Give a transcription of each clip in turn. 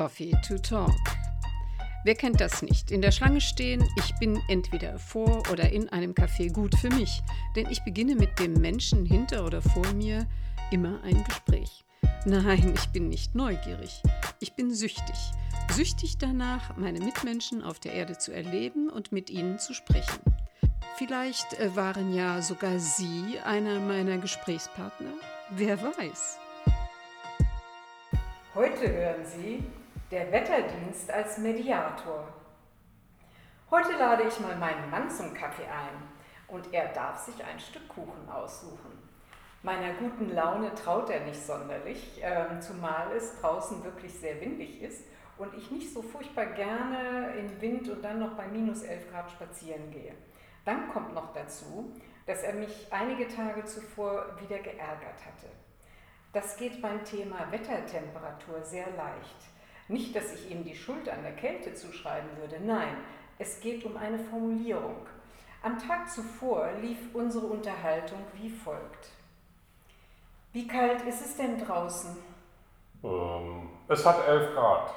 Coffee to Talk. Wer kennt das nicht? In der Schlange stehen, ich bin entweder vor oder in einem Café gut für mich, denn ich beginne mit dem Menschen hinter oder vor mir immer ein Gespräch. Nein, ich bin nicht neugierig, ich bin süchtig. Süchtig danach, meine Mitmenschen auf der Erde zu erleben und mit ihnen zu sprechen. Vielleicht äh, waren ja sogar Sie einer meiner Gesprächspartner. Wer weiß. Heute hören Sie der Wetterdienst als Mediator. Heute lade ich mal meinen Mann zum Kaffee ein und er darf sich ein Stück Kuchen aussuchen. Meiner guten Laune traut er nicht sonderlich, äh, zumal es draußen wirklich sehr windig ist und ich nicht so furchtbar gerne im Wind und dann noch bei minus 11 Grad spazieren gehe. Dann kommt noch dazu, dass er mich einige Tage zuvor wieder geärgert hatte. Das geht beim Thema Wettertemperatur sehr leicht. Nicht, dass ich ihm die Schuld an der Kälte zuschreiben würde, nein, es geht um eine Formulierung. Am Tag zuvor lief unsere Unterhaltung wie folgt. Wie kalt ist es denn draußen? Ähm, es hat 11 Grad.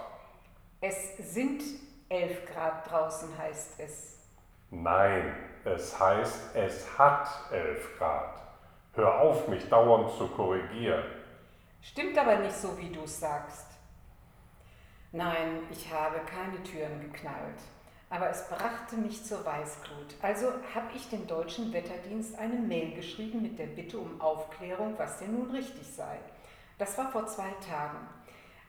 Es sind 11 Grad draußen, heißt es. Nein, es heißt, es hat 11 Grad. Hör auf, mich dauernd zu korrigieren. Stimmt aber nicht so, wie du es sagst. Nein, ich habe keine Türen geknallt, aber es brachte mich zur Weißglut. Also habe ich dem deutschen Wetterdienst eine Mail geschrieben mit der Bitte um Aufklärung, was denn nun richtig sei. Das war vor zwei Tagen.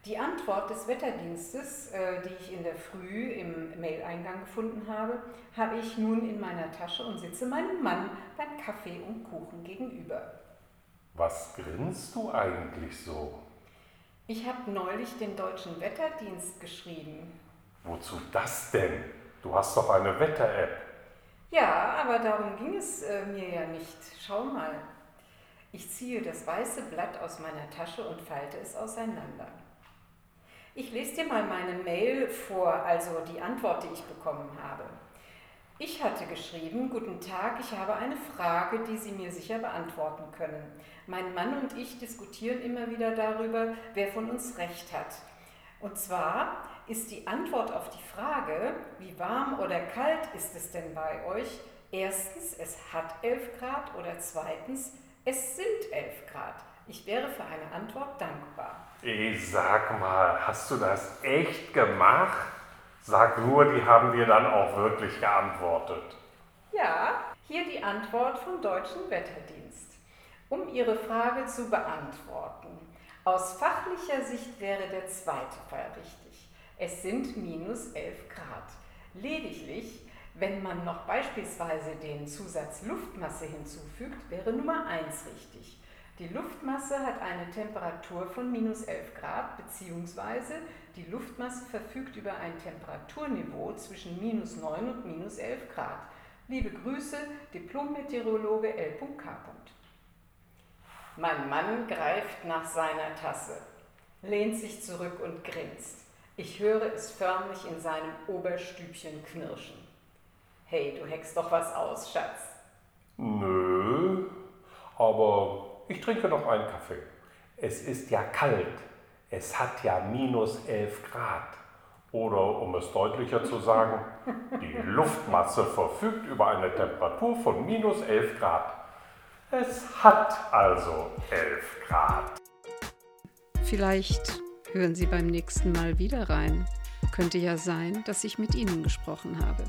Die Antwort des Wetterdienstes, äh, die ich in der Früh im Maileingang gefunden habe, habe ich nun in meiner Tasche und sitze meinem Mann beim Kaffee und Kuchen gegenüber. Was grinst du eigentlich so? Ich habe neulich den deutschen Wetterdienst geschrieben. Wozu das denn? Du hast doch eine Wetter-App. Ja, aber darum ging es äh, mir ja nicht. Schau mal. Ich ziehe das weiße Blatt aus meiner Tasche und falte es auseinander. Ich lese dir mal meine Mail vor, also die Antwort, die ich bekommen habe. Ich hatte geschrieben, guten Tag, ich habe eine Frage, die Sie mir sicher beantworten können. Mein Mann und ich diskutieren immer wieder darüber, wer von uns recht hat. Und zwar ist die Antwort auf die Frage, wie warm oder kalt ist es denn bei euch? Erstens, es hat 11 Grad oder zweitens, es sind 11 Grad. Ich wäre für eine Antwort dankbar. Ich sag mal, hast du das echt gemacht? Sag nur, die haben dir dann auch wirklich geantwortet. Ja, hier die Antwort vom Deutschen Wetterdienst. Um Ihre Frage zu beantworten. Aus fachlicher Sicht wäre der zweite Fall richtig. Es sind minus 11 Grad. Lediglich, wenn man noch beispielsweise den Zusatz Luftmasse hinzufügt, wäre Nummer 1 richtig. Die Luftmasse hat eine Temperatur von minus 11 Grad, beziehungsweise die Luftmasse verfügt über ein Temperaturniveau zwischen minus 9 und minus 11 Grad. Liebe Grüße, Diplom-Meteorologe L.K. Mein Mann greift nach seiner Tasse, lehnt sich zurück und grinst. Ich höre es förmlich in seinem Oberstübchen knirschen. Hey, du heckst doch was aus, Schatz. Nö, aber ich trinke noch einen Kaffee. Es ist ja kalt. Es hat ja minus 11 Grad. Oder um es deutlicher zu sagen, die Luftmasse verfügt über eine Temperatur von minus 11 Grad. Es hat also 11 Grad. Vielleicht hören Sie beim nächsten Mal wieder rein. Könnte ja sein, dass ich mit Ihnen gesprochen habe.